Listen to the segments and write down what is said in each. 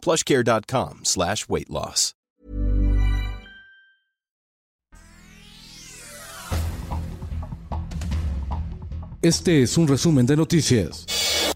plushcare.com slash weight loss. Este es un resumen de noticias.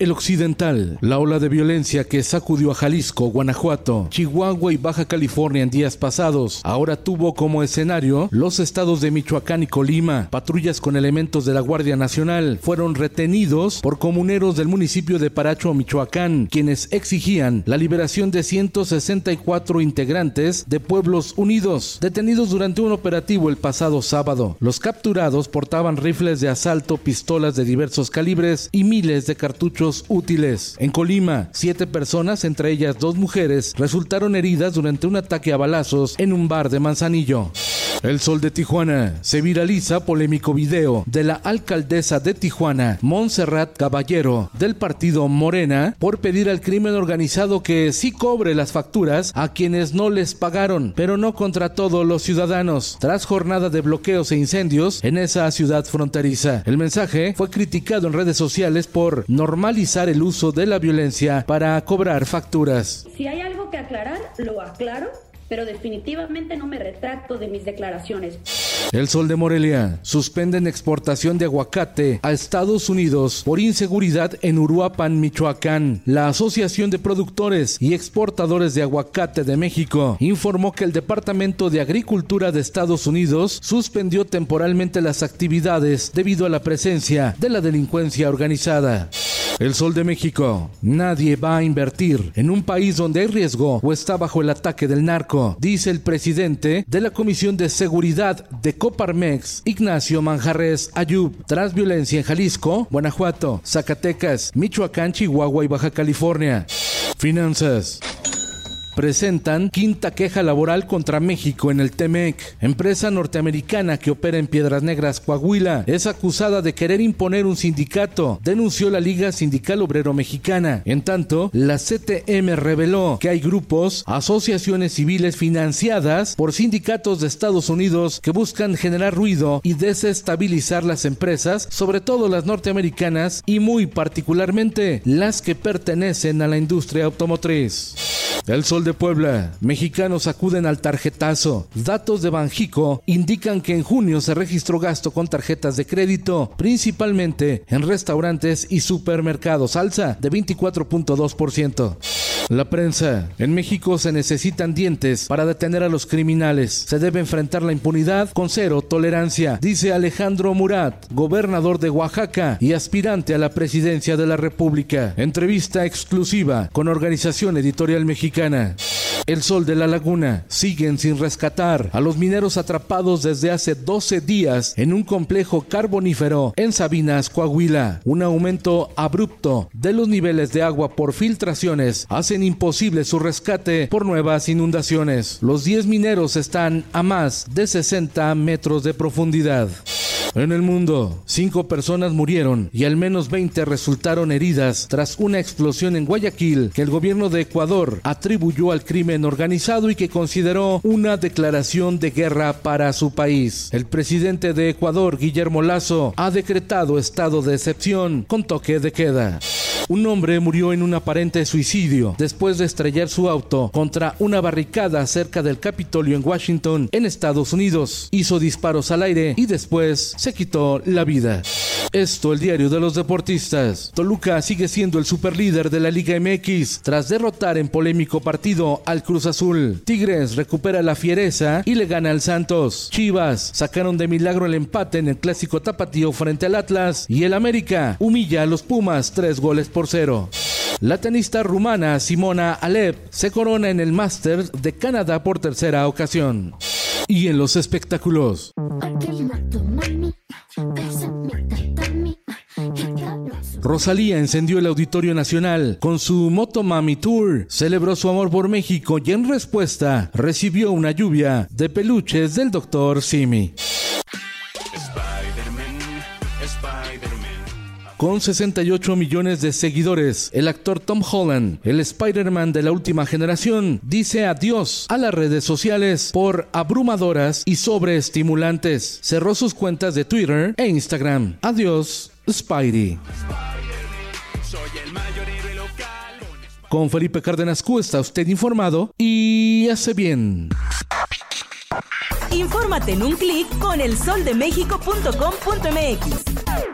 El Occidental, la ola de violencia que sacudió a Jalisco, Guanajuato, Chihuahua y Baja California en días pasados, ahora tuvo como escenario los estados de Michoacán y Colima. Patrullas con elementos de la Guardia Nacional fueron retenidos por comuneros del municipio de Paracho, Michoacán, quienes exigían la liberación de 164 integrantes de Pueblos Unidos, detenidos durante un operativo el pasado sábado. Los capturados portaban rifles de asalto, pistolas de diversos calibres y miles de cartuchos útiles. En Colima, siete personas, entre ellas dos mujeres, resultaron heridas durante un ataque a balazos en un bar de Manzanillo. El Sol de Tijuana. Se viraliza polémico video de la alcaldesa de Tijuana, Montserrat Caballero, del partido Morena, por pedir al crimen organizado que sí cobre las facturas a quienes no les pagaron, pero no contra todos los ciudadanos, tras jornada de bloqueos e incendios en esa ciudad fronteriza. El mensaje fue criticado en redes sociales por normalizar el uso de la violencia para cobrar facturas. Si hay algo que aclarar, lo aclaro pero definitivamente no me retracto de mis declaraciones. El Sol de Morelia. Suspenden exportación de aguacate a Estados Unidos por inseguridad en Uruapan, Michoacán. La Asociación de Productores y Exportadores de Aguacate de México informó que el Departamento de Agricultura de Estados Unidos suspendió temporalmente las actividades debido a la presencia de la delincuencia organizada. El Sol de México. Nadie va a invertir en un país donde hay riesgo o está bajo el ataque del narco, dice el presidente de la Comisión de Seguridad de Coparmex, Ignacio Manjarres Ayub, tras violencia en Jalisco, Guanajuato, Zacatecas, Michoacán, Chihuahua y Baja California. Finanzas presentan quinta queja laboral contra México en el TEMEC. Empresa norteamericana que opera en Piedras Negras, Coahuila, es acusada de querer imponer un sindicato, denunció la Liga Sindical Obrero Mexicana. En tanto, la CTM reveló que hay grupos, asociaciones civiles financiadas por sindicatos de Estados Unidos que buscan generar ruido y desestabilizar las empresas, sobre todo las norteamericanas y muy particularmente las que pertenecen a la industria automotriz. El Sol de Puebla. Mexicanos acuden al tarjetazo. Datos de Banjico indican que en junio se registró gasto con tarjetas de crédito, principalmente en restaurantes y supermercados, alza de 24.2%. La prensa. En México se necesitan dientes para detener a los criminales. Se debe enfrentar la impunidad con cero tolerancia, dice Alejandro Murat, gobernador de Oaxaca y aspirante a la presidencia de la República. Entrevista exclusiva con Organización Editorial Mexicana. El Sol de la Laguna. Siguen sin rescatar a los mineros atrapados desde hace 12 días en un complejo carbonífero en Sabinas, Coahuila. Un aumento abrupto de los niveles de agua por filtraciones hacen imposible su rescate por nuevas inundaciones. Los 10 mineros están a más de 60 metros de profundidad. En el mundo, cinco personas murieron y al menos 20 resultaron heridas tras una explosión en Guayaquil que el gobierno de Ecuador atribuyó al crimen organizado y que consideró una declaración de guerra para su país. El presidente de Ecuador, Guillermo Lazo, ha decretado estado de excepción con toque de queda. Un hombre murió en un aparente suicidio después de estrellar su auto contra una barricada cerca del Capitolio en Washington, en Estados Unidos. Hizo disparos al aire y después se quitó la vida. Esto, el diario de los deportistas. Toluca sigue siendo el superlíder de la Liga MX tras derrotar en polémico partido al Cruz Azul. Tigres recupera la fiereza y le gana al Santos. Chivas sacaron de milagro el empate en el clásico tapatío frente al Atlas y el América humilla a los Pumas tres goles por cero. La tenista rumana Simona Alep se corona en el Masters de Canadá por tercera ocasión. Y en los espectáculos. Rosalía encendió el Auditorio Nacional con su Motomami Tour, celebró su amor por México y en respuesta recibió una lluvia de peluches del Dr. Simi. Con 68 millones de seguidores, el actor Tom Holland, el Spider-Man de la última generación, dice adiós a las redes sociales por abrumadoras y sobreestimulantes. Cerró sus cuentas de Twitter e Instagram. Adiós, Spidey. Con Felipe Cárdenas Q está usted informado y hace bien. Infórmate en un clic con elsoldemexico.com.mx.